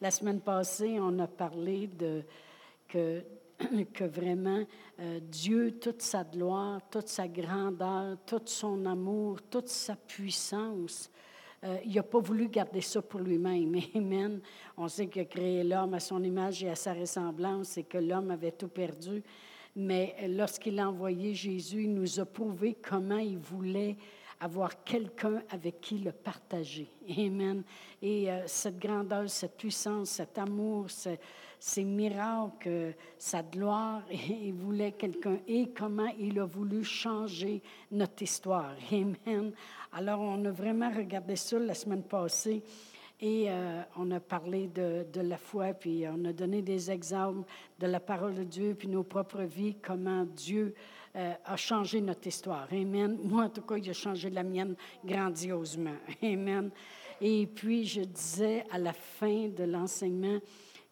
La semaine passée, on a parlé de que, vraiment euh, Dieu, toute sa gloire, toute sa grandeur, tout son amour, toute sa puissance, euh, il n'a pas voulu garder ça pour lui-même. Amen. On sait qu'il a créé l'homme à son image et à sa ressemblance et que l'homme avait tout perdu. Mais lorsqu'il a envoyé Jésus, il nous a prouvé comment il voulait avoir quelqu'un avec qui le partager. Amen. Et euh, cette grandeur, cette puissance, cet amour, ces miracles, sa gloire, il voulait quelqu'un. Et comment il a voulu changer notre histoire. Amen. Alors, on a vraiment regardé ça la semaine passée. Et euh, on a parlé de, de, la foi, puis on a donné des exemples de la parole de Dieu, puis nos propres vies, comment Dieu euh, a changé notre histoire. Amen. Moi, en tout cas, il a changé la mienne grandiosement. Amen. Et puis, je disais à la fin de l'enseignement,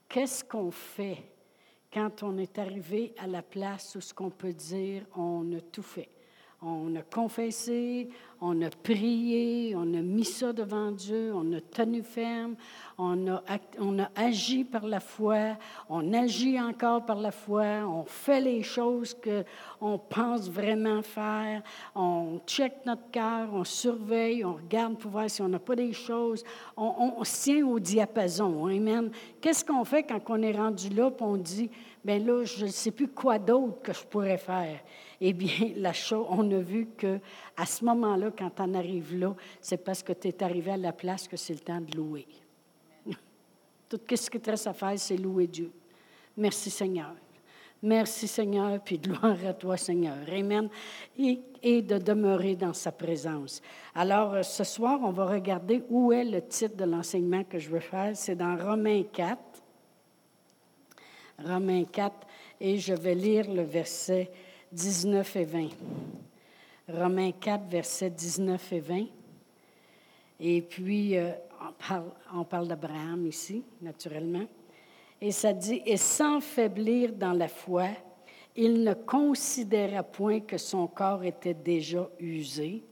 qu'est-ce qu'on fait quand on est arrivé à la place où ce qu'on peut dire, on a tout fait? On a confessé, on a prié, on a mis ça devant Dieu, on a tenu ferme, on a, agi par la foi, on agit encore par la foi, on fait les choses qu'on pense vraiment faire, on check notre cœur, on surveille, on regarde pour voir si on n'a pas des choses, on, on, se tient au diapason. Amen. Qu'est-ce qu'on fait quand on est rendu là et on dit, bien là, je ne sais plus quoi d'autre que je pourrais faire? Eh bien, la chose, on a vu que à ce moment-là, quand on arrive là, c'est parce que tu es arrivé à la place que c'est le temps de louer. Tout ce qui te reste à faire, c'est louer Dieu. Merci Seigneur. Merci Seigneur, puis gloire à toi Seigneur. Amen. Et, et, de demeurer dans sa présence. Alors, euh, ce soir, on va regarder où est le titre de l'enseignement que je veux faire. C'est dans Romains 4. Romains 4, et je vais lire le verset 19 et 20. Romains 4, versets 19 et 20. Et puis, euh, on parle, on parle d'Abraham ici, naturellement. Et ça dit, et sans faiblir dans la foi, il ne considéra point que son corps était déjà usé,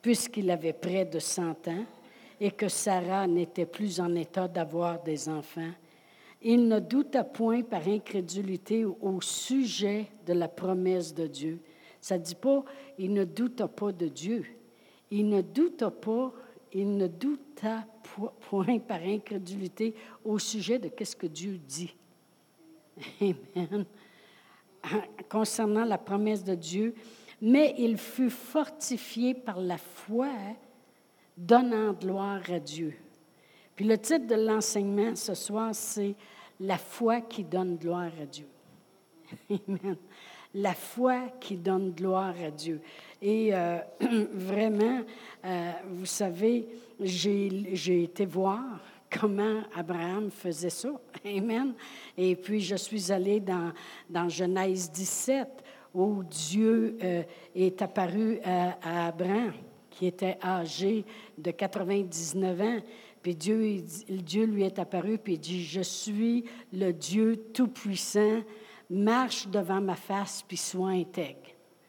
puisqu'il avait près de 100 ans, et que Sarah n'était plus en état d'avoir des enfants. Il ne douta point par incrédulité au sujet de la promesse de Dieu. Ça ne dit pas, il ne douta pas de Dieu. Il ne douta pas, il ne douta point par incrédulité au sujet de qu'est-ce que Dieu dit. Amen. Concernant la promesse de Dieu, mais il fut fortifié par la foi, donnant gloire à Dieu. Puis le titre de l'enseignement ce soir, c'est La foi qui donne gloire à Dieu. Amen. La foi qui donne gloire à Dieu. Et euh, vraiment, euh, vous savez, j'ai été voir comment Abraham faisait ça. Amen. Et puis, je suis allée dans, dans Genèse 17, où Dieu euh, est apparu à, Abraham, qui était âgé de 99 ans. Puis Dieu, Dieu lui est apparu, puis il dit, je suis le Dieu Tout-Puissant, marche devant ma face, puis sois intègre.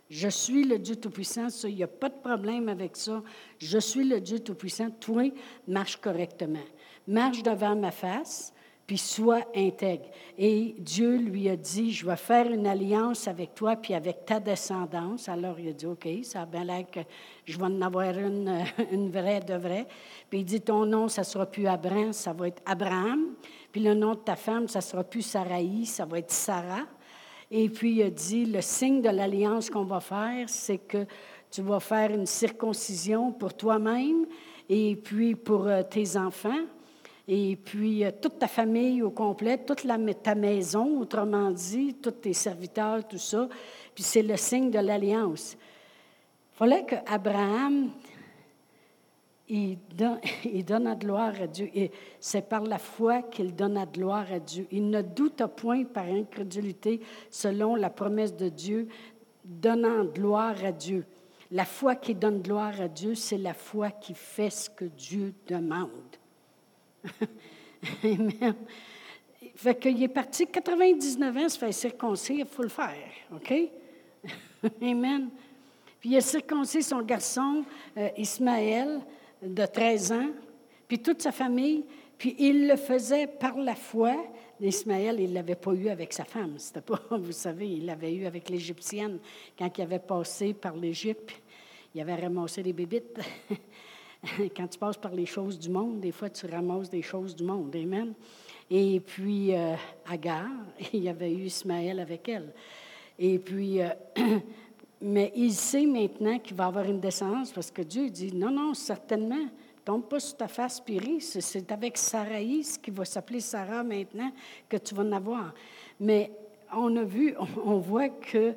Je suis le Dieu Tout-Puissant, ça, il n'y a pas de problème avec ça. Je suis le Dieu Tout-Puissant, toi, marche correctement. Marche devant ma face, puis sois intègre. Et Dieu lui a dit, je vais faire une alliance avec toi, puis avec ta descendance. Alors il a dit, OK, ça a bien l'air que je vais en avoir une, vraie de vraie. Puis il dit, ton nom, ça ne sera plus Abraham, ça va être Abraham. Puis le nom de ta femme, ça ne sera plus Saraï, ça va être Sarah. Et puis il a dit, le signe de l'alliance qu'on va faire, c'est que tu vas faire une circoncision pour toi-même et puis pour euh, tes enfants et puis, euh, toute ta famille au complet, toute la, ta maison, autrement dit, tous tes serviteurs, tout ça. Puis c'est le signe de l'alliance. Il fallait qu'Abraham, il donne, il donne la gloire à Dieu. Et c'est par la foi qu'il donne la gloire à Dieu. Il ne doute point par incrédulité, selon la promesse de Dieu, donnant gloire à Dieu. La foi qui donne gloire à Dieu, c'est la foi qui fait ce que Dieu demande. Amen. Fait qu'il est parti 99 ans, se fait circoncire, il faut le faire. OK? Amen. Puis il a circoncis son garçon, euh, Ismaël, de 13 ans, puis toute sa famille. Puis il le faisait par la foi. Ismaël, il ne l'avait pas eu avec sa femme. C'était pas, vous savez, il l'avait eu avec l'Égyptienne quand il avait passé par l'Égypte. Il avait ramassé des bébites. quand tu passes par les choses du monde, des fois, tu ramasses des choses du monde. Amen. Et puis, euh, Agar, il y avait eu Ismaël avec elle. Et puis, euh, mais il sait maintenant qu'il va avoir une descendance parce que Dieu dit non, non, certainement, tombe pas sur ta face pire. C'est avec Saraïs qui va s'appeler Sarah maintenant que tu vas en avoir. Mais on a vu, on voit que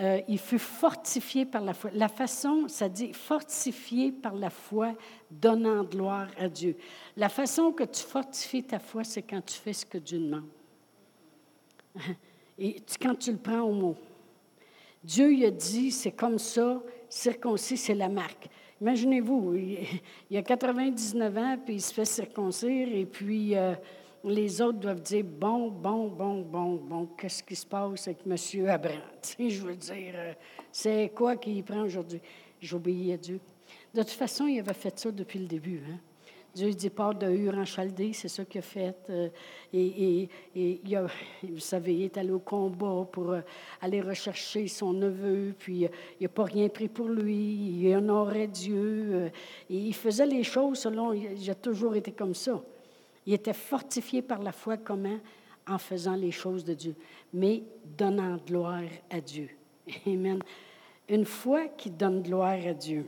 euh, il fut fortifié par la foi. La façon, ça dit fortifié par la foi, donnant gloire à Dieu. La façon que tu fortifies ta foi, c'est quand tu fais ce que Dieu demande. Et quand tu le prends au mot. Dieu il a dit, c'est comme ça, circoncis, c'est la marque. Imaginez-vous, il, a 99 ans, puis il se fait circoncire, et puis euh, les autres doivent dire bon, bon, bon, bon, bon, qu'est-ce qui se passe avec M. Abraham? je veux dire, euh, c'est quoi qu'il prend aujourd'hui? J'obéis à Dieu. De toute façon, il avait fait ça depuis le début. Hein? Dieu dit part de Hur en Chaldée, c'est ça qu'il a fait. Euh, et, il a, vous savez, il est allé au combat pour euh, aller rechercher son neveu, puis il n'a pas rien pris pour lui, il honorait Dieu. et il faisait les choses selon, a toujours été comme ça. Il était fortifié par la foi comment? En faisant les choses de Dieu, mais donnant gloire à Dieu. Amen. Une foi qui donne gloire à Dieu,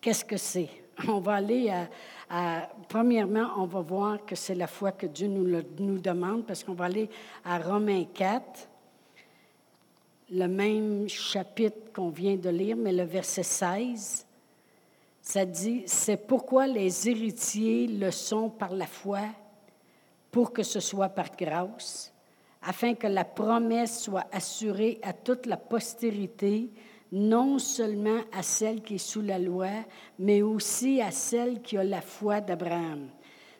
qu'est-ce que c'est? On va aller à, Premièrement, on va voir que c'est la foi que Dieu nous, nous demande, parce qu'on va aller à Romains 4, le même chapitre qu'on vient de lire, mais le verset 16. Ça dit, c'est pourquoi les héritiers le sont par la foi, pour que ce soit par grâce, afin que la promesse soit assurée à toute la postérité, non seulement à celle qui est sous la loi, mais aussi à celle qui a la foi d'Abraham.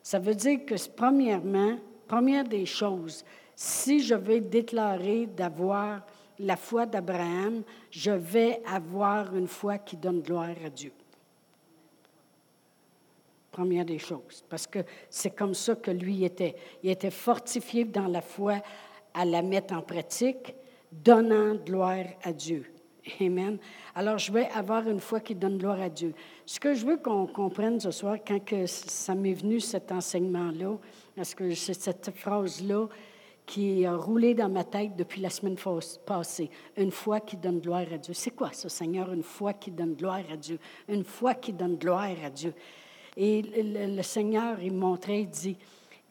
Ça veut dire que, premièrement, première des choses, si je vais déclarer d'avoir la foi d'Abraham, je vais avoir une foi qui donne gloire à Dieu première des choses, parce que c'est comme ça que lui était. Il était fortifié dans la foi à la mettre en pratique, donnant gloire à Dieu. Amen. Alors, je vais avoir une foi qui donne gloire à Dieu. Ce que je veux qu'on comprenne ce soir, quand que ça m'est venu cet enseignement-là, parce que c'est cette phrase-là qui a roulé dans ma tête depuis la semaine passée. Une foi qui donne gloire à Dieu. C'est quoi ça, Seigneur? Une foi qui donne gloire à Dieu. Une foi qui donne gloire à Dieu. Et le, Seigneur, il montrait, il dit,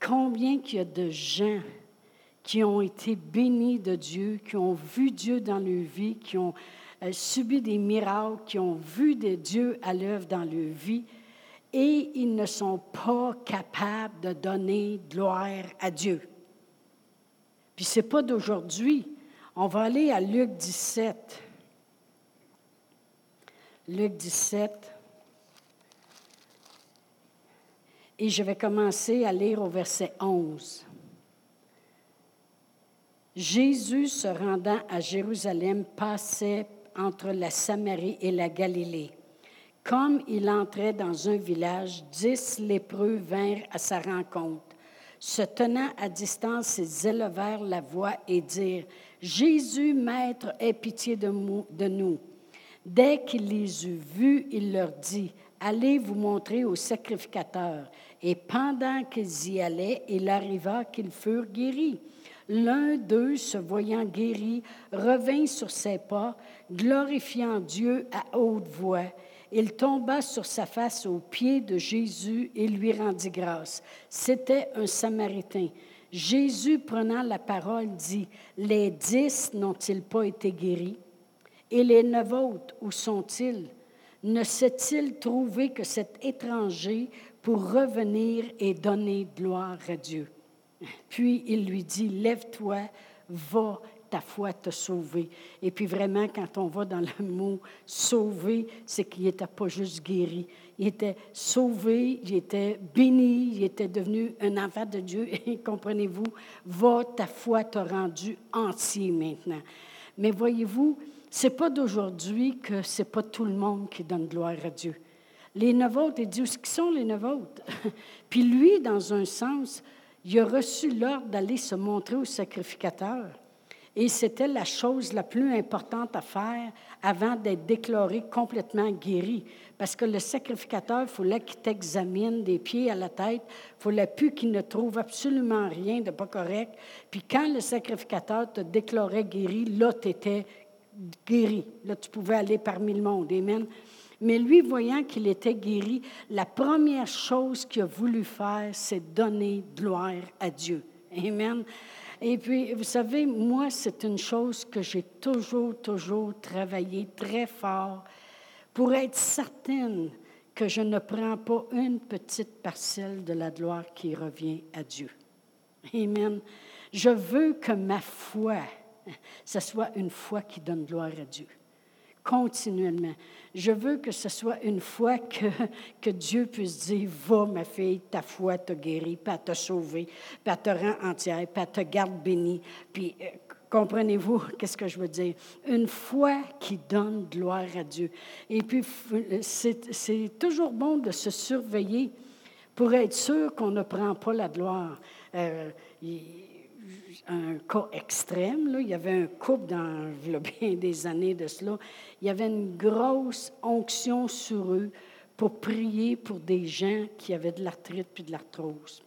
combien qu'il y a de gens qui ont été bénis de Dieu, qui ont vu Dieu dans leur vie, qui ont subi des miracles, qui ont vu de Dieu à l'œuvre dans leur vie, et ils ne sont pas capables de donner gloire à Dieu. Puis ce n'est pas d'aujourd'hui. On va aller à Luc 17. Luc 17. Et je vais commencer à lire au verset 11. Jésus, se rendant à Jérusalem, passait entre la Samarie et la Galilée. Comme il entrait dans un village, dix lépreux vinrent à sa rencontre. Se tenant à distance, ils élevèrent la voix et dirent, Jésus, Maître, aie pitié de nous. Dès qu'il les eut vus, il leur dit, Allez vous montrer au sacrificateur. Et pendant qu'ils y allaient, il arriva qu'ils furent guéris. L'un d'eux, se voyant guéri, revint sur ses pas, glorifiant Dieu à haute voix. Il tomba sur sa face aux pieds de Jésus et lui rendit grâce. C'était un Samaritain. Jésus, prenant la parole, dit, Les dix n'ont-ils pas été guéris? Et les neuf autres, où sont-ils? ne s'est-il trouvé que cet étranger pour revenir et donner gloire à Dieu? Puis il lui dit, lève-toi, va, ta foi t'a sauvé. Et puis vraiment, quand on va dans le mot sauvé, c'est qu'il n'était pas juste guéri. Il était sauvé, il était béni, il était devenu un enfant de Dieu. Et comprenez-vous, va, ta foi t'a rendu entier maintenant. Mais voyez-vous, c'est pas d'aujourd'hui que c'est pas tout le monde qui donne gloire à Dieu. Les Navautes, il dit, où sont les Navautes? Puis lui, dans un sens, il a reçu l'ordre d'aller se montrer au sacrificateur. Et c'était la chose la plus importante à faire avant d'être déclaré complètement guéri. Parce que le sacrificateur, il fallait qu'il t'examine des pieds à la tête. Il fallait plus qu'il ne trouve absolument rien de pas correct. Puis quand le sacrificateur te déclarait guéri, là, tu étais guéri. Là, tu pouvais aller parmi le monde. Amen. Mais lui, voyant qu'il était guéri, la première chose qu'il a voulu faire, c'est donner gloire à Dieu. Amen. Et puis, vous savez, moi, c'est une chose que j'ai toujours, toujours travaillé très fort pour être certaine que je ne prends pas une petite parcelle de la gloire qui revient à Dieu. Amen. Je veux que ma foi, ce soit une foi qui donne gloire à Dieu continuellement. Je veux que ce soit une foi que, que Dieu puisse dire, va ma fille, ta foi t'a guéri, puis elle t'a sauvé, puis elle te rend entière, elle te garde bénie. Puis euh, comprenez-vous qu'est-ce que je veux dire? Une foi qui donne gloire à Dieu. Et puis, c'est toujours bon de se surveiller pour être sûr qu'on ne prend pas la gloire. Euh, un cas extrême. Là. Il y avait un couple dans il bien des années de cela. Il y avait une grosse onction sur eux pour prier pour des gens qui avaient de l'arthrite puis de l'arthrose.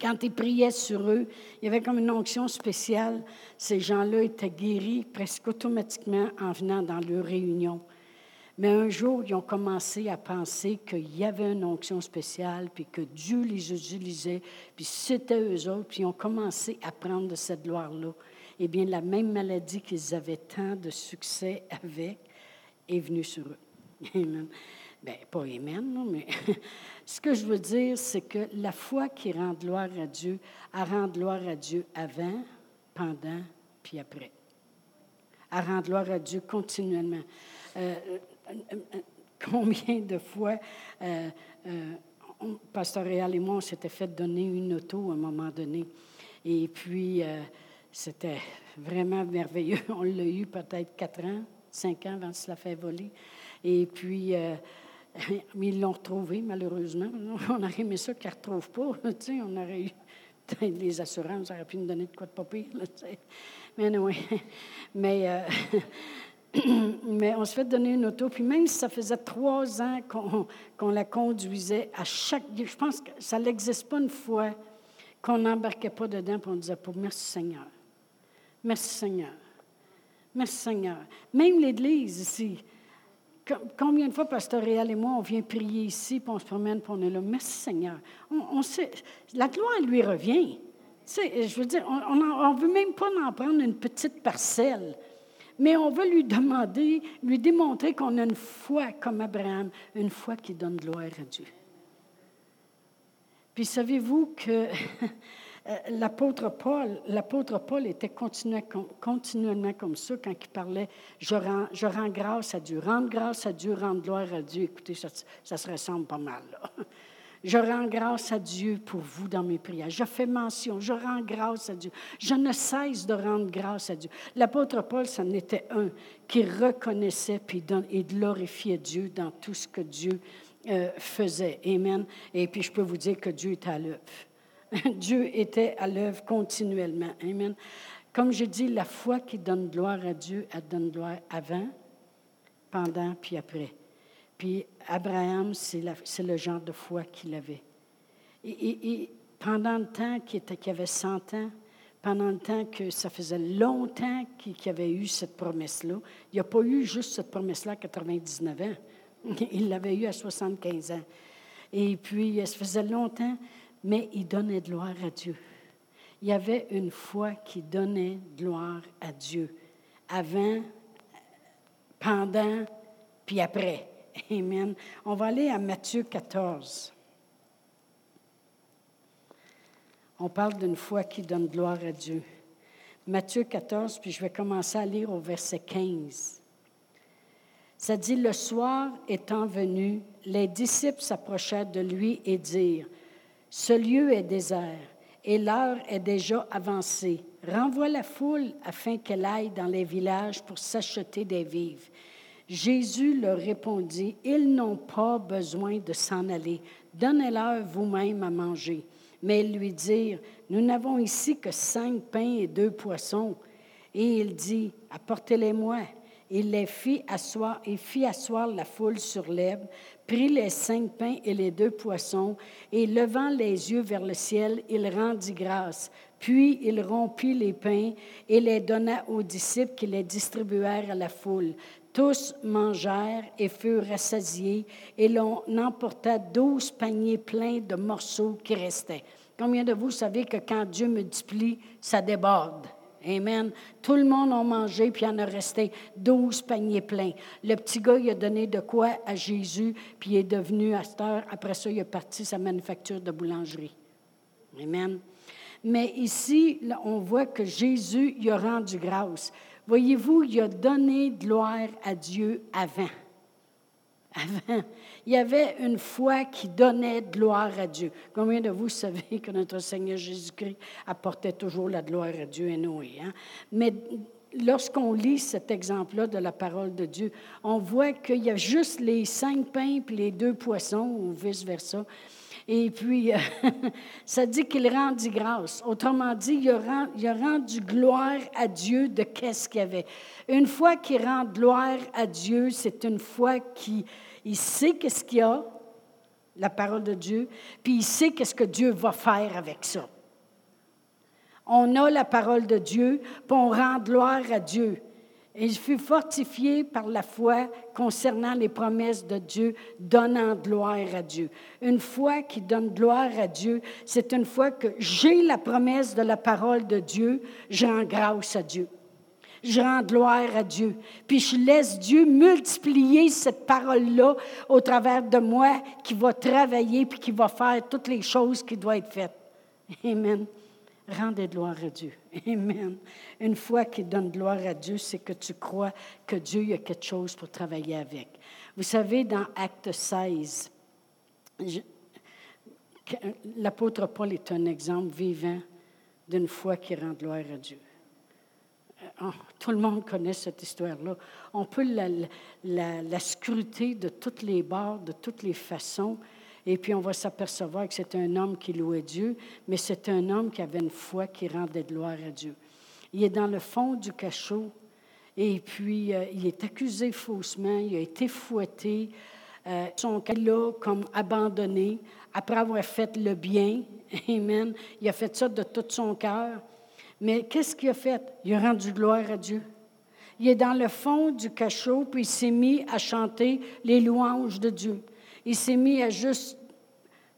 Quand ils priaient sur eux, il y avait comme une onction spéciale. Ces gens-là étaient guéris presque automatiquement en venant dans leur réunion. Mais un jour, ils ont commencé à penser qu'il y avait une onction spéciale, puis que Dieu les utilisait, puis c'était eux autres, puis ils ont commencé à prendre de cette gloire-là. Eh bien, la même maladie qu'ils avaient tant de succès avec est venue sur eux. Amen. Bien, pas Amen, non, mais ce que je veux dire, c'est que la foi qui rend gloire à Dieu, elle rend gloire à Dieu avant, pendant, puis après. Elle rend gloire à Dieu continuellement. Euh, combien de fois euh, euh, et moi, on s'était fait donner une auto à un moment donné. Et puis, euh, c'était vraiment merveilleux. On l'a eu peut-être quatre ans, cinq ans avant de se la faire voler. Et puis, ils l'ont retrouvé, malheureusement. On aurait aimé ça qu'ils ne retrouvent pas. on aurait eu les assurances, ça aurait pu nous donner de quoi de papier. mais oui. Mais mais on se fait donner une auto. Puis même si ça faisait trois ans qu'on la conduisait, à chaque. Je pense que ça n'existe pas une fois qu'on n'embarquait pas dedans et on disait pas merci Seigneur. Merci Seigneur. Merci Seigneur. Même l'Église ici. Combien de fois, Pasteur Réal et moi, on vient prier ici, puis on se promène, puis on est là. Merci Seigneur. On, sait, la gloire lui revient. je veux dire, on ne veut même pas en prendre une petite parcelle mais on veut lui demander, lui démontrer qu'on a une foi comme Abraham, une foi qui donne gloire à Dieu. Puis savez-vous que l'apôtre Paul, l'apôtre Paul était continuellement comme ça quand il parlait je rends, je rends grâce à Dieu. Rendre grâce à Dieu, rendre gloire à Dieu. Écoutez, ça, ça se ressemble pas mal. Là. Je rends grâce à Dieu pour vous dans mes prières. Je fais mention, je rends grâce à Dieu. Je ne cesse de rendre grâce à Dieu. L'apôtre Paul, ça était un qui reconnaissait et glorifiait Dieu dans tout ce que Dieu euh, faisait. Amen. Et puis je peux vous dire que Dieu est à l'œuvre. Dieu était à l'œuvre continuellement. Amen. Comme je dis, la foi qui donne gloire à Dieu, elle donne gloire avant, pendant, puis après. Puis Abraham, c'est le genre de foi qu'il avait. Et, pendant le temps qu'il avait 100 ans, pendant le temps que ça faisait longtemps qu'il avait eu cette promesse-là, il n'a pas eu juste cette promesse-là à 99 ans. Il l'avait eu à 75 ans. Et puis, ça faisait longtemps, mais il donnait gloire à Dieu. Il y avait une foi qui donnait gloire à Dieu. Avant, pendant, puis après. Amen. On va aller à Matthieu 14. On parle d'une foi qui donne gloire à Dieu. Matthieu 14, puis je vais commencer à lire au verset 15. Ça dit, le soir étant venu, les disciples s'approchèrent de lui et dirent, Ce lieu est désert et l'heure est déjà avancée. Renvoie la foule afin qu'elle aille dans les villages pour s'acheter des vivres. Jésus leur répondit, Ils n'ont pas besoin de s'en aller. Donnez-leur vous-même à manger. Mais ils lui dirent, Nous n'avons ici que cinq pains et deux poissons. Et il dit, Apportez-les-moi. Il les fit asseoir et fit asseoir la foule sur l'herbe, prit les cinq pains et les deux poissons, et levant les yeux vers le ciel, il rendit grâce. Puis il rompit les pains et les donna aux disciples qui les distribuèrent à la foule. Tous mangèrent et furent rassasiés, et l'on emporta douze paniers pleins de morceaux qui restaient. Combien de vous savez que quand Dieu multiplie, ça déborde? Amen. Tout le monde a mangé, puis il en a resté douze paniers pleins. Le petit gars, il a donné de quoi à Jésus, puis il est devenu heure. Après ça, il a parti sa manufacture de boulangerie. Amen. Mais ici, on voit que Jésus, il a rendu grâce. Voyez-vous, il a donné gloire à Dieu avant. Avant. Il y avait une foi qui donnait gloire à Dieu. Combien de vous savez que notre Seigneur Jésus-Christ apportait toujours la gloire à Dieu et Noé? Hein? Mais lorsqu'on lit cet exemple-là de la parole de Dieu, on voit qu'il y a juste les cinq pains et les deux poissons, ou vice-versa. Et puis, ça dit qu'il rendit grâce. Autrement dit, il a, rendu gloire à Dieu de qu'est-ce qu'il y avait. Une fois qu'il rend gloire à Dieu, c'est une fois qu'il il sait qu'est-ce qu'il y a, la parole de Dieu, puis il sait qu'est-ce que Dieu va faire avec ça. On a la parole de Dieu, puis on rend gloire à Dieu. Et il fut fortifié par la foi concernant les promesses de Dieu, donnant gloire à Dieu. Une foi qui donne gloire à Dieu, c'est une fois que j'ai la promesse de la parole de Dieu, je rends grâce à Dieu. Je rends gloire à Dieu. Puis je laisse Dieu multiplier cette parole-là au travers de moi qui va travailler puis qui va faire toutes les choses qui doivent être faites. Amen. Rendez gloire à Dieu. Amen. Une fois qu'il donne gloire à Dieu, c'est que tu crois que Dieu a quelque chose pour travailler avec. Vous savez, dans Acte 16, l'apôtre Paul est un exemple vivant d'une foi qui rend gloire à Dieu. Euh, oh, tout le monde connaît cette histoire-là. On peut la, la, scruter de toutes les bords, de toutes les façons. Et puis on va s'apercevoir que c'est un homme qui louait Dieu, mais c'est un homme qui avait une foi qui rendait gloire à Dieu. Il est dans le fond du cachot et puis euh, il est accusé faussement, il a été fouetté, euh, son cas là comme abandonné après avoir fait le bien. Amen. Il a fait ça de tout son cœur. Mais qu'est-ce qu'il a fait? Il a rendu gloire à Dieu. Il est dans le fond du cachot, puis il s'est mis à chanter les louanges de Dieu. Il s'est mis à juste...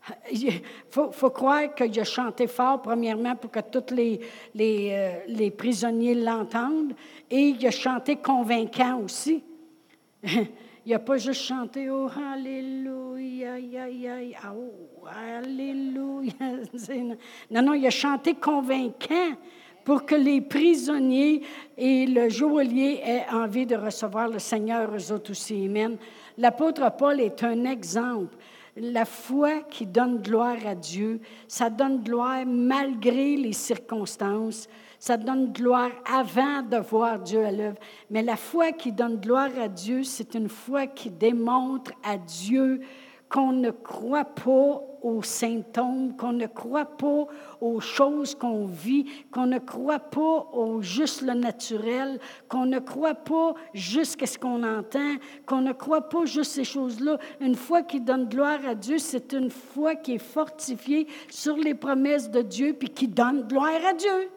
Il faut, croire qu'il a chanté fort, premièrement, pour que tous les, les, euh, prisonniers l'entendent, et il a chanté convaincant aussi. Il n'a pas juste chanté Oh, Alléluia, oh, Alléluia. Non, non, il a chanté convaincant pour que les prisonniers et le joaillier aient envie de recevoir le Seigneur, eux autres aussi. Amen. L'apôtre Paul est un exemple. La foi qui donne gloire à Dieu, ça donne gloire malgré les circonstances, ça donne gloire avant de voir Dieu à l'œuvre. Mais la foi qui donne gloire à Dieu, c'est une foi qui démontre à Dieu qu'on ne croit pas aux symptômes, qu'on ne croit pas aux choses qu'on vit, qu'on ne croit pas au juste le naturel, qu'on ne croit pas juste ce qu'on entend, qu'on ne croit pas juste ces choses-là. Une foi qui donne gloire à Dieu, c'est une foi qui est fortifiée sur les promesses de Dieu puis qui donne gloire à Dieu.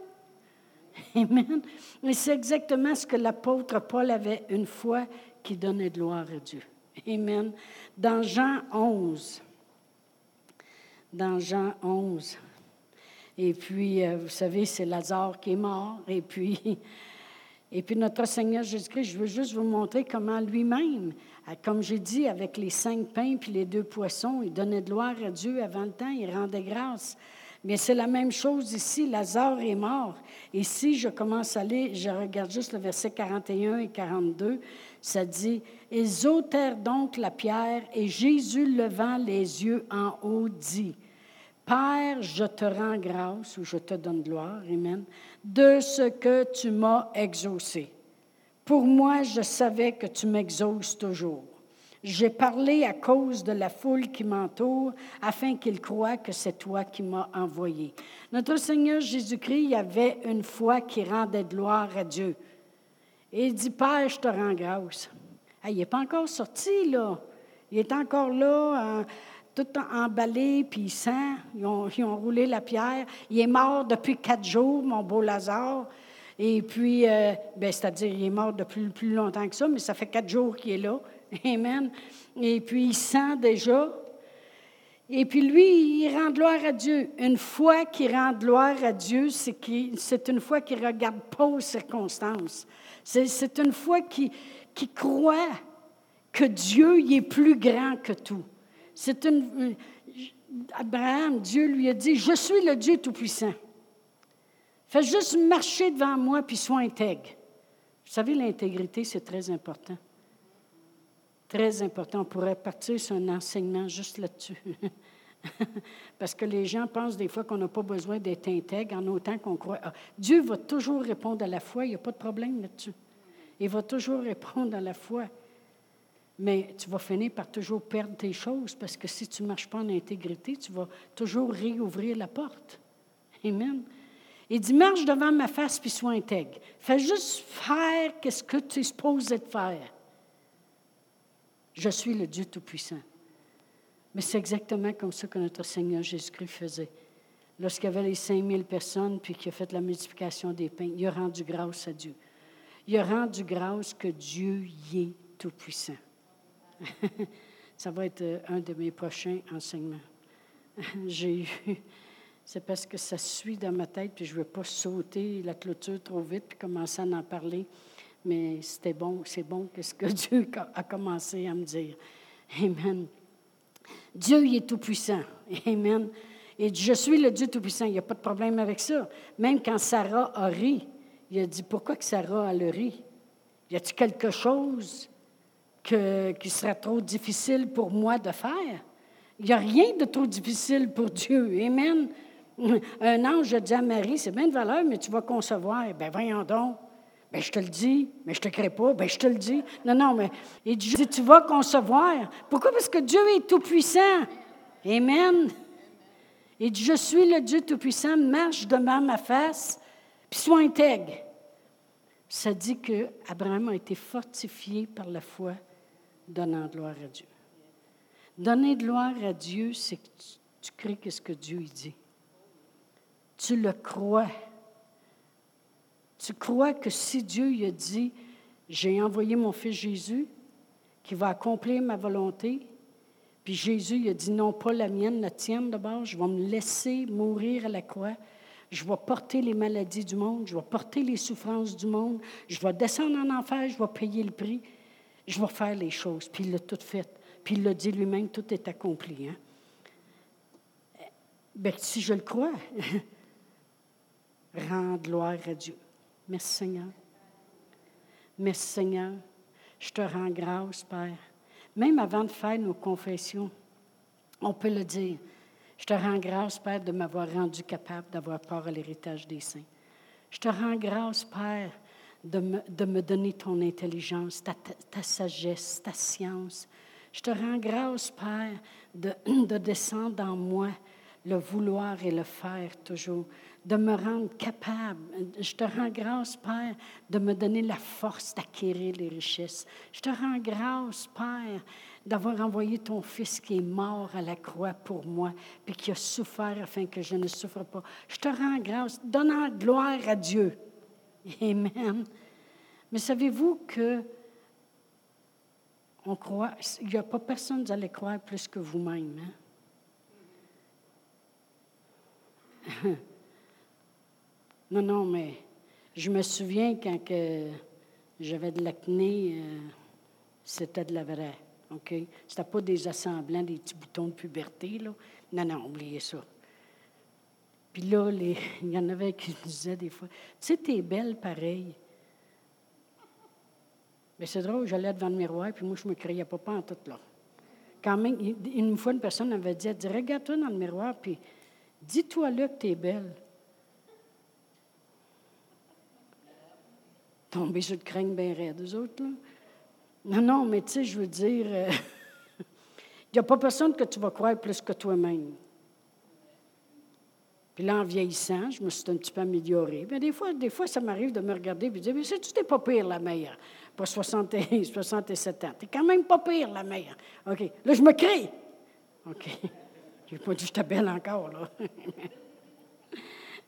Amen. Et c'est exactement ce que l'apôtre Paul avait une foi qui donnait gloire à Dieu. Amen. Dans Jean 11, dans Jean 11, et puis, euh, vous savez, c'est Lazare qui est mort, et puis, et puis notre Seigneur Jésus-Christ, je veux juste vous montrer comment lui-même, euh, comme j'ai dit, avec les cinq pains puis les deux poissons, il donnait gloire à Dieu avant le temps, il rendait grâce. Mais c'est la même chose ici. Lazare est mort. Ici, je commence à lire, je regarde juste le verset 41 et 42. Ça dit Ils ôtèrent donc la pierre, et Jésus, levant les yeux en haut, dit Père, je te rends grâce, ou je te donne gloire, Amen, de ce que tu m'as exaucé. Pour moi, je savais que tu m'exauces toujours. J'ai parlé à cause de la foule qui m'entoure, afin qu'ils croient que c'est toi qui m'as envoyé. Notre Seigneur Jésus-Christ avait une foi qui rendait gloire à Dieu. Et il dit, Père, je te rends grâce. il n'est pas encore sorti, là. Il est encore là, tout emballé, puis il sent. Ils ont, ils ont, roulé la pierre. Il est mort depuis quatre jours, mon beau Lazare. Et puis, euh, ben, c'est-à-dire, il est mort depuis plus longtemps que ça, mais ça fait quatre jours qu'il est là. Amen. Et puis, il sent déjà. Et puis, lui, il rend gloire à Dieu. Une foi qui rend gloire à Dieu, c'est une foi qui ne regarde pas aux circonstances. C'est une foi qui, qui croit que Dieu est plus grand que tout. C'est une. Abraham, Dieu lui a dit Je suis le Dieu Tout-Puissant. Fais juste marcher devant moi puis sois intègre. Vous savez, l'intégrité, c'est très important. Très important. On pourrait partir sur un enseignement juste là-dessus. Parce que les gens pensent des fois qu'on n'a pas besoin d'être intègre en autant qu'on croit. Ah, Dieu va toujours répondre à la foi, il n'y a pas de problème là-dessus. Il va toujours répondre à la foi. Mais tu vas finir par toujours perdre tes choses parce que si tu ne marches pas en intégrité, tu vas toujours réouvrir la porte. Amen. Il dit, marche devant ma face puis sois intègre. Fais juste faire ce que tu es supposé faire. Je suis le Dieu Tout-Puissant. Mais c'est exactement comme ça que notre Seigneur Jésus-Christ faisait. Lorsqu'il y avait les 5000 personnes, puis qu'il a fait la multiplication des pains, il a rendu grâce à Dieu. Il a rendu grâce que Dieu y est tout-puissant. ça va être euh, un de mes prochains enseignements. J'ai eu c'est parce que ça suit dans ma tête, puis je ne veux pas sauter la clôture trop vite puis commencer à en parler. Mais c'était bon, c'est bon que ce que Dieu a commencé à me dire. Amen. Dieu, il est tout-puissant. Amen. Et je suis le Dieu tout-puissant. Il n'y a pas de problème avec ça. Même quand Sarah a ri, il a dit Pourquoi que Sarah a le ri? Y a-t-il quelque chose qui sera trop difficile pour moi de faire? Il n'y a rien de trop difficile pour Dieu. Amen. Un ange a dit à Marie, c'est bien de valeur, mais tu vas concevoir. Ben voyons donc. Ben, je te le dis, mais je te crée pas. Ben, je te le dis. Non, non, mais il tu vas concevoir. Pourquoi? Parce que Dieu est tout-puissant. Amen. Il dit, je suis le Dieu tout-puissant, marche devant ma face, puis sois intègre. Ça dit qu'Abraham a été fortifié par la foi, donnant gloire à Dieu. Donner gloire à Dieu, c'est que tu, tu crées ce que Dieu dit. Tu le crois. Tu crois que si Dieu lui a dit, j'ai envoyé mon fils Jésus, qui va accomplir ma volonté, puis Jésus il a dit, non pas la mienne, la tienne d'abord, je vais me laisser mourir à la croix, je vais porter les maladies du monde, je vais porter les souffrances du monde, je vais descendre en enfer, je vais payer le prix, je vais faire les choses. Puis il l'a tout fait. Puis il l'a dit lui-même, tout est accompli. Hein? Bien, si je le crois, Rends gloire à Dieu. Merci Seigneur. Merci Seigneur. Je te rends grâce, Père. Même avant de faire nos confessions, on peut le dire. Je te rends grâce, Père, de m'avoir rendu capable d'avoir part à l'héritage des saints. Je te rends grâce, Père, de me, donner ton intelligence, ta, sagesse, ta science. Je te rends grâce, Père, de descendre en moi le vouloir et le faire toujours de me rendre capable. Je te rends grâce, Père, de me donner la force d'acquérir les richesses. Je te rends grâce, Père, d'avoir envoyé ton Fils qui est mort à la croix pour moi, puis qui a souffert afin que je ne souffre pas. Je te rends grâce, donnant gloire à Dieu. Amen. Mais savez-vous que on croit, il n'y a pas personne qui allait croire plus que vous-même. Hein? Non, non, mais je me souviens quand que j'avais de l'acné, euh, c'était de la vraie. OK? C'était pas des assemblants, des petits boutons de puberté, là. Non, non, oubliez ça. Puis là, il y en avait qui disaient des fois, tu sais, t'es belle pareil. Mais c'est drôle, j'allais devant le miroir, puis moi, je me criais pas, pas en tout, là. Quand même, une fois, une personne m'avait dit, dit regarde-toi dans le miroir, puis dis-toi là que tu es belle. Tomber sur le crâne bien raide, eux autres, là. Non, non, mais tu sais, je veux dire, euh, il n'y a pas personne que tu vas croire plus que toi-même. Puis là, en vieillissant, je me suis un petit peu améliorée. Mais des fois, des fois ça m'arrive de me regarder et de dire, mais tu n'es pas pire, la meilleure. Pas 61, 67 ans. Tu es quand même pas pire, la meilleure. OK. Là, je me crie. OK. Je n'ai pas dit que j'étais belle encore, là.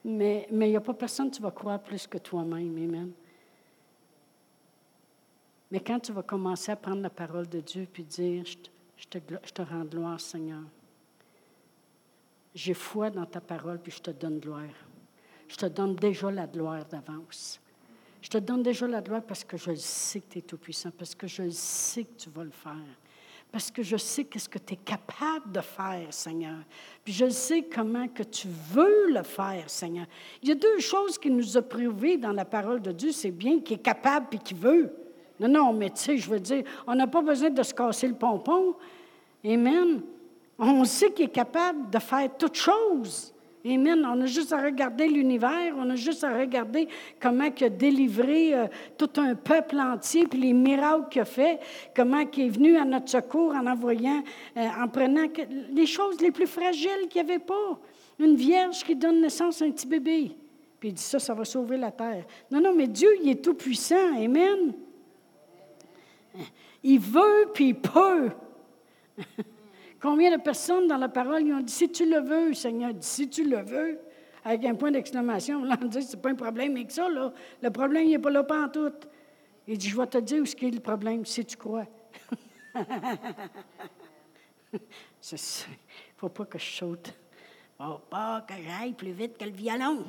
mais il n'y a pas personne que tu vas croire plus que toi-même. Amen. Mais quand tu vas commencer à prendre la parole de Dieu puis dire, je te, rends gloire, Seigneur. J'ai foi dans ta parole, puis je te donne gloire. Je te donne déjà la gloire d'avance. Je te donne déjà la gloire parce que je sais que tu es tout-puissant, parce que je sais que tu vas le faire, parce que je sais qu'est-ce que tu es capable de faire, Seigneur. Puis je sais comment que tu veux le faire, Seigneur. Il y a deux choses qui nous a prouvé dans la parole de Dieu, c'est bien qu'il est capable et qu'il veut. Non, non, mais tu sais, je veux dire, on n'a pas besoin de se casser le pompon. Amen. On sait qu'il est capable de faire toutes choses. Amen. On a juste à regarder l'univers, on a juste à regarder comment il a délivré euh, tout un peuple entier, puis les miracles qu'il a fait, comment il est venu à notre secours en envoyant, euh, en prenant les choses les plus fragiles qu'il n'y avait pas. Une vierge qui donne naissance à un petit bébé. Puis il dit ça, ça va sauver la terre. Non, non, mais Dieu, il est tout puissant. Amen. Il veut, puis il peut. Combien de personnes dans la parole ils ont dit, si tu le veux, Seigneur, si tu le veux, avec un point d'exclamation, on dit, c'est pas un problème avec ça, là. Le problème, il n'est pas là pas en tout. Il dit, je vais te dire où est, est le problème, si tu crois. Il ne faut pas que je saute. Il faut pas que j'aille plus vite que le violon.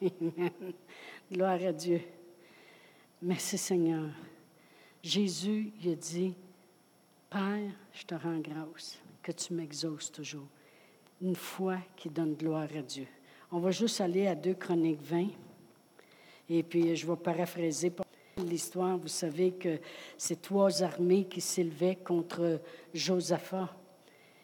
Gloire à Dieu. Merci Seigneur. Jésus, il a dit, Père, je te rends grâce que tu m'exauces toujours. Une foi qui donne gloire à Dieu. On va juste aller à 2 Chroniques 20. Et puis, je vais paraphraser l'histoire. Vous savez que c'est trois armées qui s'élevaient contre Josaphat.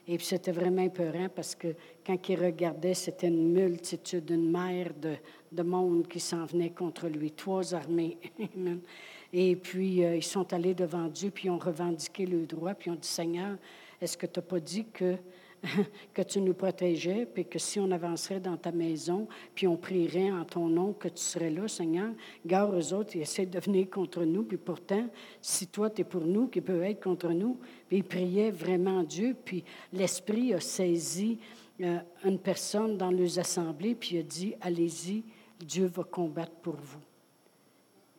Et puis, c'était vraiment épeurant parce que quand il regardait, c'était une multitude, une mer de, de monde qui s'en venait contre lui. Trois armées. Et puis, euh, ils sont allés devant Dieu, puis ils ont revendiqué le droit, puis ils ont dit, Seigneur, est-ce que tu n'as pas dit que, que tu nous protégeais, puis que si on avancerait dans ta maison, puis on prierait en ton nom, que tu serais là, Seigneur? Gare aux autres, ils essaient de venir contre nous, puis pourtant, si toi, tu es pour nous, qui peut être contre nous? Puis ils priaient vraiment Dieu, puis l'Esprit a saisi euh, une personne dans les assemblées, puis il a dit, allez-y, Dieu va combattre pour vous.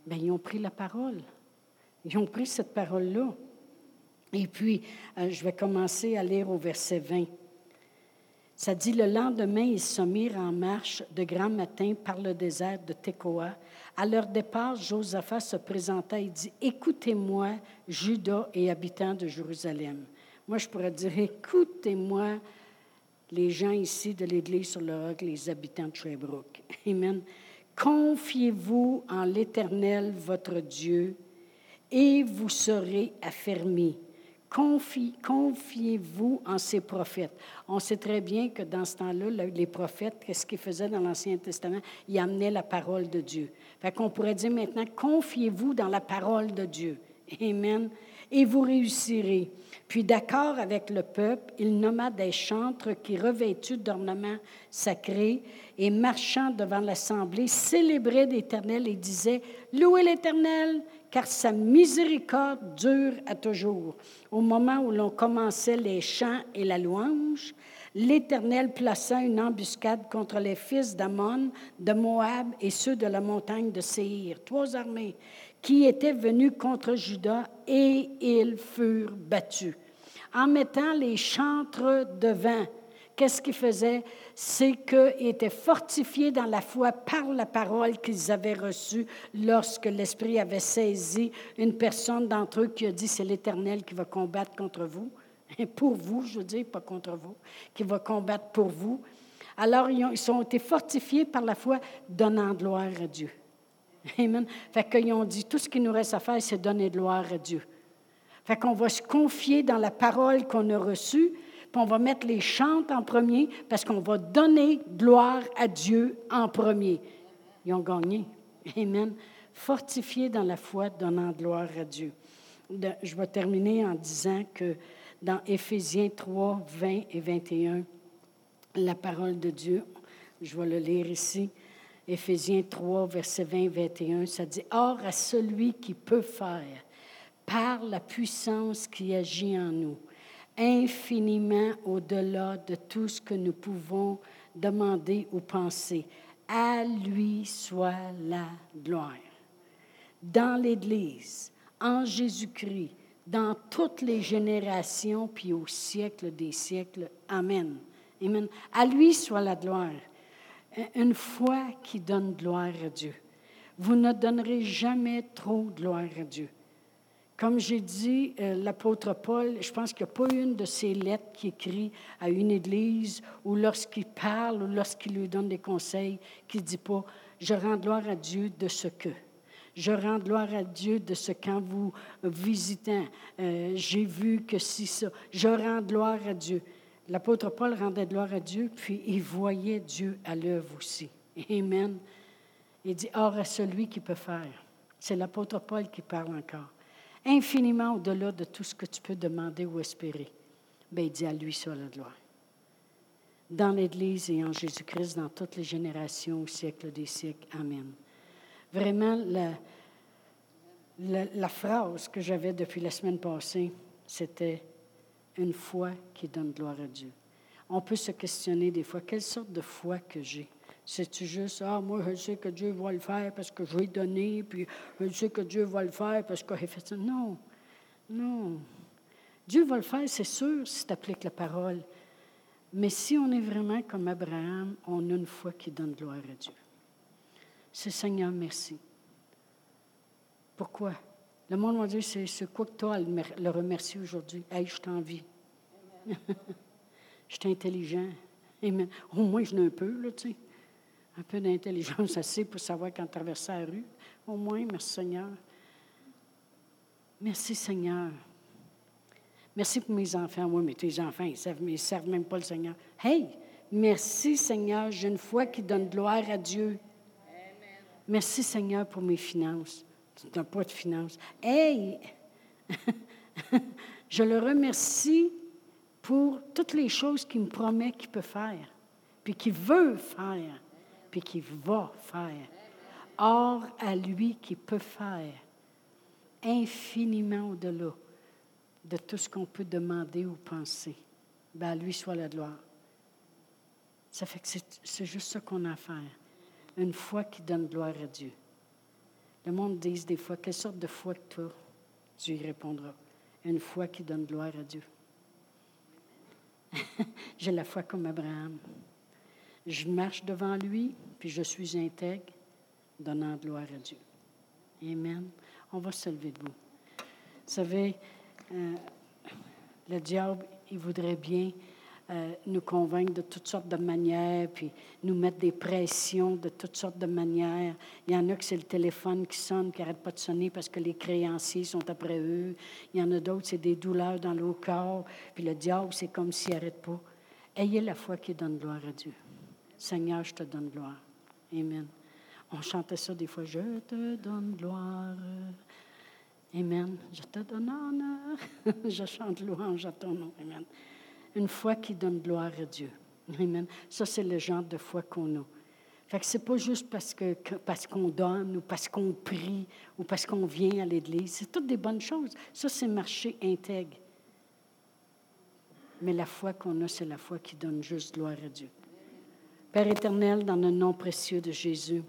Bien, ils ont pris la parole. Ils ont pris cette parole-là. Et puis, euh, je vais commencer à lire au verset 20. Ça dit, le lendemain, ils se mirent en marche de grand matin par le désert de Tekoa. À leur départ, Josaphat se présenta et dit, Écoutez-moi, Judas et habitants de Jérusalem. Moi, je pourrais dire, écoutez-moi, les gens ici de l'Église sur le roc, les habitants de Sherbrooke. Amen. Confiez-vous en l'Éternel, votre Dieu, et vous serez affermis. Confiez-vous en ses prophètes. On sait très bien que dans ce temps-là, les prophètes, qu'est-ce qu'ils faisaient dans l'Ancien Testament? Ils amenaient la parole de Dieu. Fait qu'on pourrait dire maintenant, confiez-vous dans la parole de Dieu. Amen. Et vous réussirez. Puis, d'accord avec le peuple, il nomma des chantres qui, revêtus d'ornements sacrés et marchant devant l'assemblée, célébraient l'Éternel et disaient Louez l'Éternel, car sa miséricorde dure à toujours. Au moment où l'on commençait les chants et la louange, l'Éternel plaça une embuscade contre les fils d'Ammon, de Moab et ceux de la montagne de Séhir, trois armées qui étaient venus contre Judas, et ils furent battus. En mettant les chantres devant, qu'est-ce qu'ils faisaient? C'est qu'ils étaient fortifiés dans la foi par la parole qu'ils avaient reçue lorsque l'Esprit avait saisi une personne d'entre eux qui a dit, c'est l'Éternel qui va combattre contre vous. Pour vous, je veux dire, pas contre vous, qui va combattre pour vous. Alors, ils, ont, ils ont été fortifiés par la foi, donnant gloire à Dieu. Amen. Fait qu'ils ont dit, tout ce qu'il nous reste à faire, c'est donner gloire à Dieu. Fait qu'on va se confier dans la parole qu'on a reçue, puis on va mettre les chantes en premier, parce qu'on va donner gloire à Dieu en premier. Ils ont gagné. Amen. fortifiés dans la foi, donnant gloire à Dieu. je vais terminer en disant que dans Éphésiens 3, 20 et 21, la parole de Dieu, je vais le lire ici, Éphésiens 3, versets 20 et 21, ça dit, Or à celui qui peut faire, par la puissance qui agit en nous, infiniment au-delà de tout ce que nous pouvons demander ou penser. À lui soit la gloire. Dans l'Église, en Jésus-Christ, dans toutes les générations, puis au siècle des siècles. Amen. Amen. À lui soit la gloire. Une foi qui donne gloire à Dieu. Vous ne donnerez jamais trop gloire à Dieu. Comme j'ai dit, euh, l'apôtre Paul, je pense qu'il n'y a pas une de ses lettres qui écrit à une église ou lorsqu'il parle ou lorsqu'il lui donne des conseils, qui ne dit pas Je rends gloire à Dieu de ce que. Je rends gloire à Dieu de ce qu'en vous visitant, euh, j'ai vu que si ça. Je rends gloire à Dieu. L'apôtre Paul rendait gloire à Dieu, puis il voyait Dieu à l'œuvre aussi. Amen. Il dit Or à celui qui peut faire. C'est l'apôtre Paul qui parle encore infiniment au-delà de tout ce que tu peux demander ou espérer. Bien, il dit à lui soit la gloire. Dans l'Église et en Jésus-Christ, dans toutes les générations, au siècle des siècles. Amen. Vraiment, la, la, phrase que j'avais depuis la semaine passée, c'était une foi qui donne gloire à Dieu. On peut se questionner des fois, quelle sorte de foi que j'ai? C'est-tu juste, ah, moi, je sais que Dieu va le faire parce que je ai donné, puis je sais que Dieu va le faire parce que j'ai fait ça. Non, non. Dieu va le faire, c'est sûr, si tu appliques la parole. Mais si on est vraiment comme Abraham, on a une foi qui donne gloire à Dieu. C'est Seigneur, merci. Pourquoi? Le monde va dire, c'est quoi que à le remercier aujourd'hui? Hey, je t'envie. je suis intelligent. Amen. Au moins, je n'ai un peu, là, tu sais un peu d'intelligence assez pour savoir quand traverser la rue. Au moins, merci Seigneur. Merci Seigneur. Merci pour mes enfants. Oui, mais tes enfants, ils ne servent même pas le Seigneur. Hey, merci Seigneur. J'ai une foi qui donne gloire à Dieu. Merci Seigneur pour mes finances. Tu n'as pas de finances. Hey, je le remercie pour toutes les choses qu'il me promet qu'il peut faire, puis qu'il veut faire puis qui va faire. Or, à lui qui peut faire infiniment au-delà de tout ce qu'on peut demander ou penser, ben à lui soit la gloire. Ça fait que c'est juste ça qu'on a à faire. Une foi qui donne gloire à Dieu. Le monde dit des fois, quelle sorte de foi que toi? Dieu y répondra. Une foi qui donne gloire à Dieu. J'ai la foi comme Abraham. Je marche devant lui, puis je suis intègre, donnant gloire à Dieu. Amen. On va se lever debout. Vous savez, euh, le diable, il voudrait bien euh, nous convaincre de toutes sortes de manières, puis nous mettre des pressions de toutes sortes de manières. Il y en a que c'est le téléphone qui sonne, qui n'arrête pas de sonner parce que les créanciers sont après eux. Il y en a d'autres, c'est des douleurs dans le corps. Puis le diable, c'est comme s'il n'arrête pas. Ayez la foi qui donne gloire à Dieu. Seigneur, je te donne gloire. Amen. On chantait ça des fois. Je te donne gloire. Amen. Je te donne honneur. je chante louange à ton nom. Amen. Une foi qui donne gloire à Dieu. Amen. Ça, c'est le genre de foi qu'on a. Fait que c'est pas juste parce qu'on donne ou parce qu'on prie ou parce qu'on vient à l'Église. C'est toutes des bonnes choses. Ça, c'est marcher intègre. Mais la foi qu'on a, c'est la foi qui donne juste gloire à Dieu. Père éternel, dans le nom précieux de Jésus,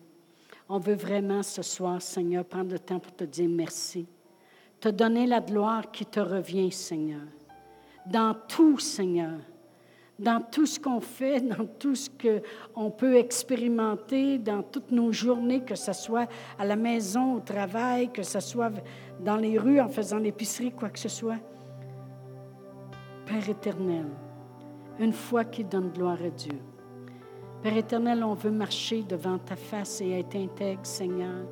on veut vraiment ce soir, Seigneur, prendre le temps pour te dire merci. Te donner la gloire qui te revient, Seigneur. Dans tout, Seigneur. Dans tout ce qu'on fait, dans tout ce qu'on peut expérimenter, dans toutes nos journées, que ce soit à la maison, au travail, que ce soit dans les rues en faisant l'épicerie, quoi que ce soit. Père éternel, une foi qui donne gloire à Dieu. Père éternel, on veut marcher devant ta face et être intègre, Seigneur,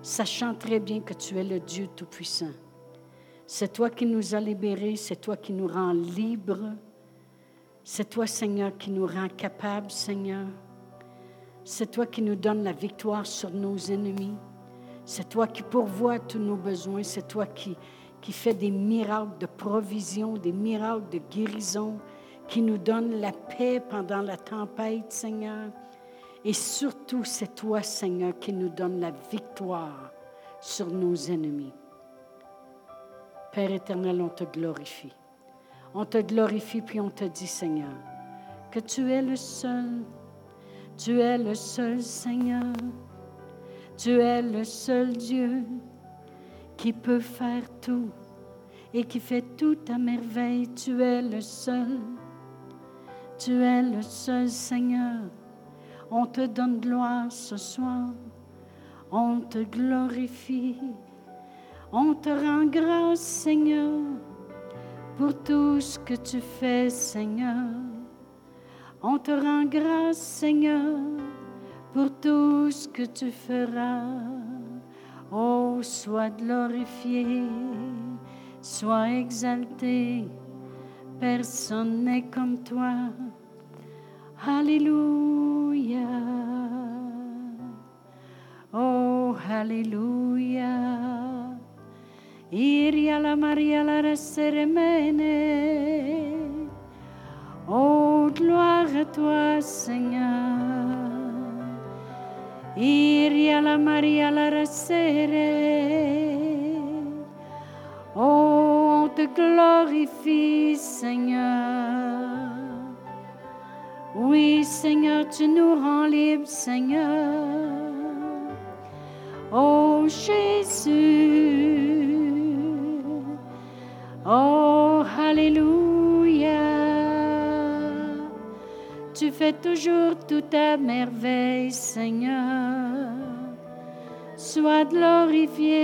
sachant très bien que tu es le Dieu Tout-Puissant. C'est toi qui nous as libérés, c'est toi qui nous rends libres. C'est toi, Seigneur, qui nous rend capables, Seigneur. C'est toi qui nous donne la victoire sur nos ennemis. C'est toi qui pourvois tous nos besoins. C'est toi qui, qui fais des miracles de provision, des miracles de guérison, qui nous donne la paix pendant la tempête, Seigneur. Et surtout, c'est toi, Seigneur, qui nous donne la victoire sur nos ennemis. Père éternel, on te glorifie. On te glorifie, puis on te dit, Seigneur, que tu es le seul, tu es le seul Seigneur, tu es le seul Dieu qui peut faire tout et qui fait tout à merveille. Tu es le seul, tu es le seul Seigneur. On te donne gloire ce soir, on te glorifie. On te rend grâce, Seigneur, pour tout ce que tu fais, Seigneur. On te rend grâce, Seigneur, pour tout ce que tu feras. Oh, sois glorifié, sois exalté. Personne n'est comme toi. Alléluia. Oh, Alléluia. Iria la Maria la reseremene. Oh, gloire à toi, Seigneur. Iria la Maria la resere. Oh, on te glorifie, Seigneur. Oui, Seigneur, tu nous rends libres, Seigneur. Oh, Jésus. Oh, Alléluia. Tu fais toujours tout à merveille, Seigneur. Sois glorifié.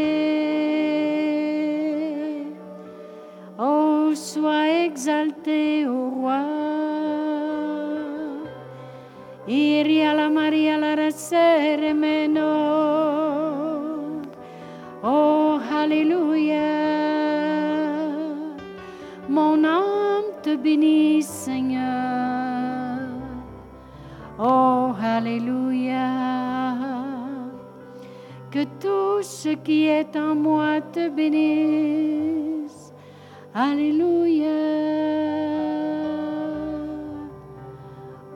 Oh, sois exalté, au roi. Iria la Maria la meno. Oh, Alléluia. Bénit, Seigneur. Oh, Alléluia. Que tout ce qui est en moi te bénisse. Alléluia.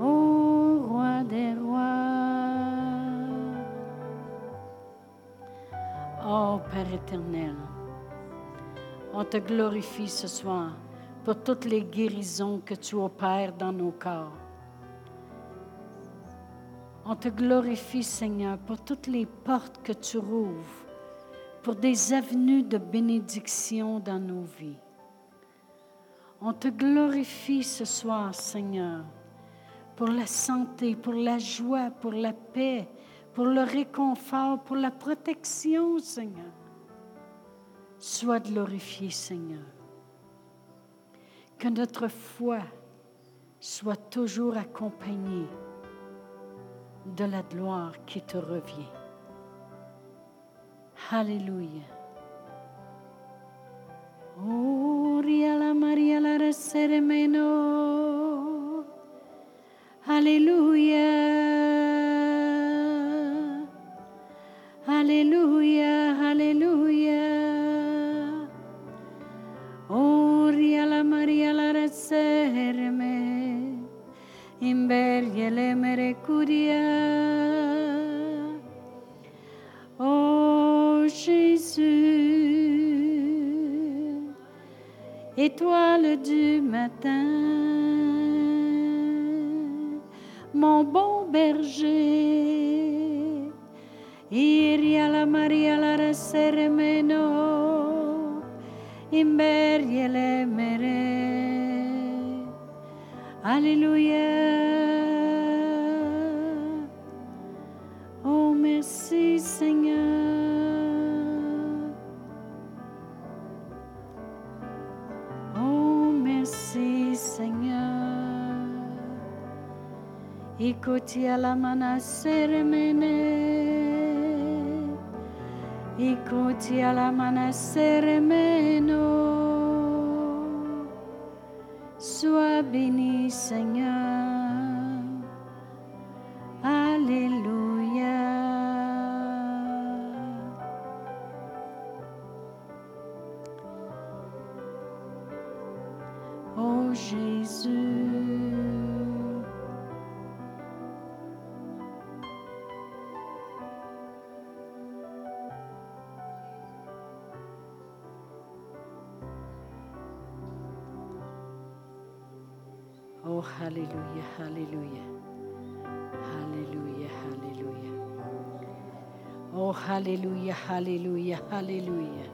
Ô roi des rois. Oh, Père éternel, on te glorifie ce soir pour toutes les guérisons que tu opères dans nos corps. On te glorifie, Seigneur, pour toutes les portes que tu rouvres, pour des avenues de bénédiction dans nos vies. On te glorifie ce soir, Seigneur, pour la santé, pour la joie, pour la paix, pour le réconfort, pour la protection, Seigneur. Sois glorifié, Seigneur que notre foi soit toujours accompagnée de la gloire qui te revient. Alléluia. Alléluia, Alléluia. Imbergele merecuria. Oh Jésus, étoile du matin, mon bon berger, iria la Maria la resermeno imbergele mere. Alléluia. Ikuti alamana sermene. Ikuti alamana sermeno. Sois béni Seigneur. Alléluia. Oh Jésus. Oh, hallelujah, hallelujah. Hallelujah, hallelujah. Oh, hallelujah, hallelujah, hallelujah.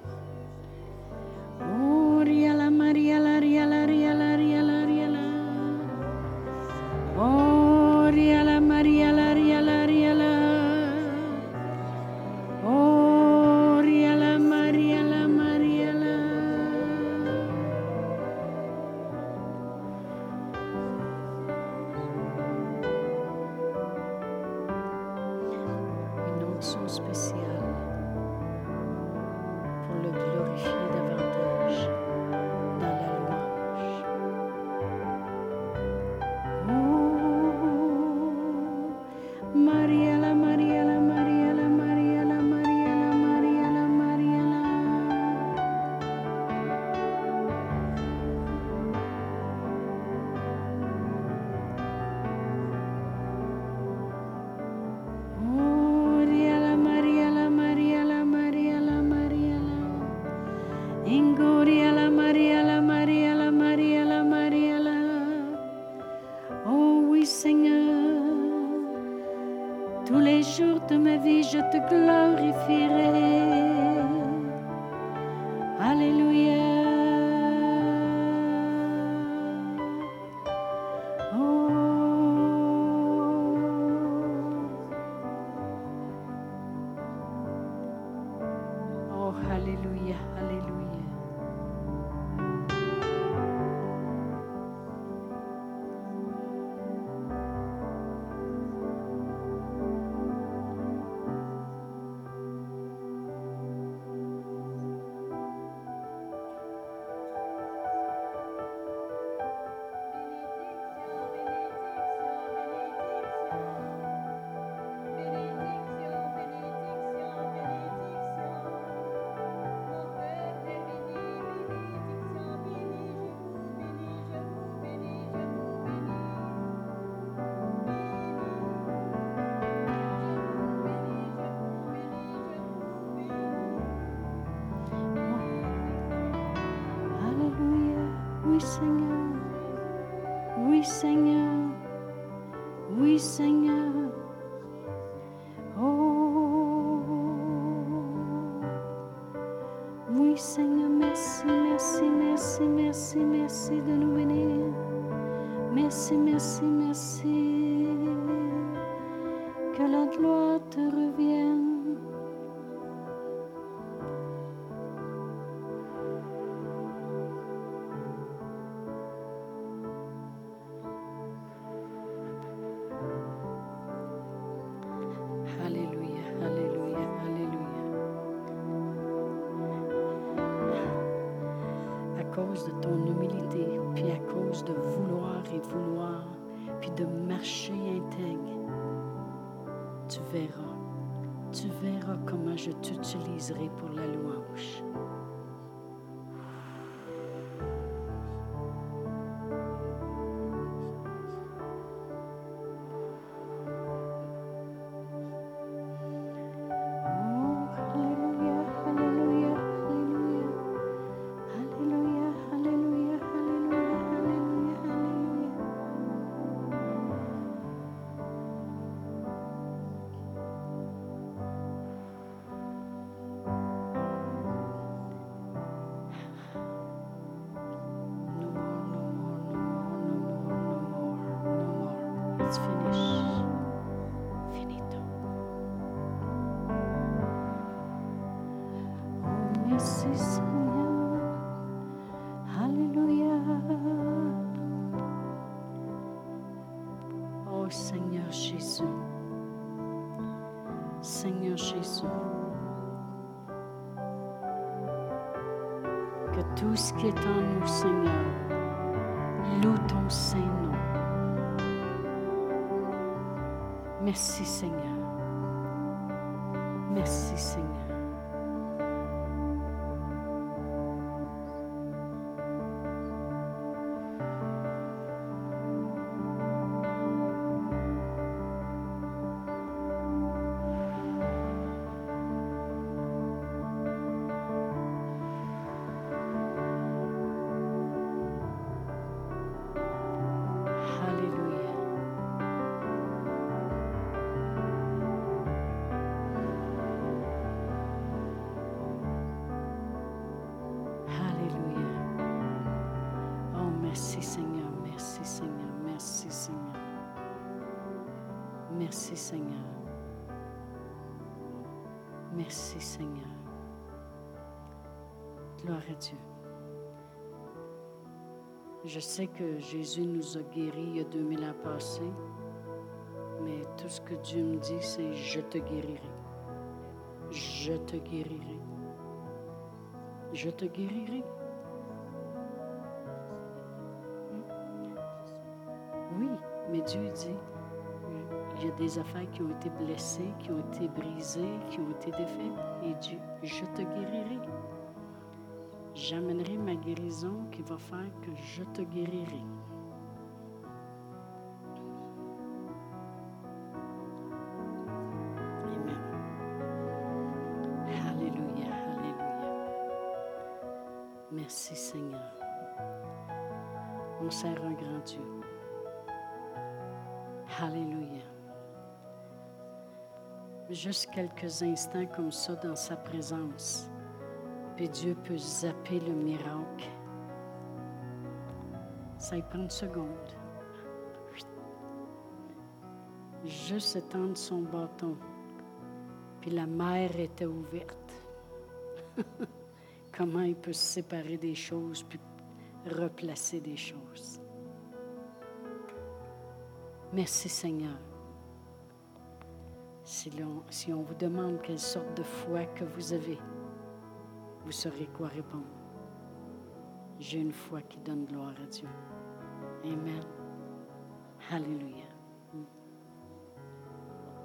Inguria la Maria la Maria la Maria la Maria la. Oh oui Seigneur, tous les jours de ma vie je te glorifie. Seigneur, merci, merci, merci, merci, merci de nous bénir. Merci, merci, merci. Que la gloire te revienne. Seigneur, Alléluia. Oh Seigneur Jésus, Seigneur Jésus. Que tout ce qui est en nous, Seigneur, loue ton Seigneur. Merci, Seigneur. Que Jésus nous a guéris il y a 2000 ans passés, mais tout ce que Dieu me dit, c'est je te guérirai. Je te guérirai. Je te guérirai. Oui, mais Dieu dit, il y a des affaires qui ont été blessées, qui ont été brisées, qui ont été défaites. Et Dieu, je te guérirai. J'amènerai ma guérison qui va faire que je te guérirai. Amen. Alléluia, Alléluia. Merci Seigneur. On sert un grand Dieu. Alléluia. Juste quelques instants comme ça dans sa présence. Puis Dieu peut zapper le miracle. Ça y prend une seconde. Juste étendre son bâton. Puis la mer était ouverte. Comment il peut séparer des choses puis replacer des choses? Merci Seigneur. Si, l'on, si on vous demande quelle sorte de foi que vous avez, vous saurez quoi répondre. J'ai une foi qui donne gloire à Dieu. Amen. Alléluia.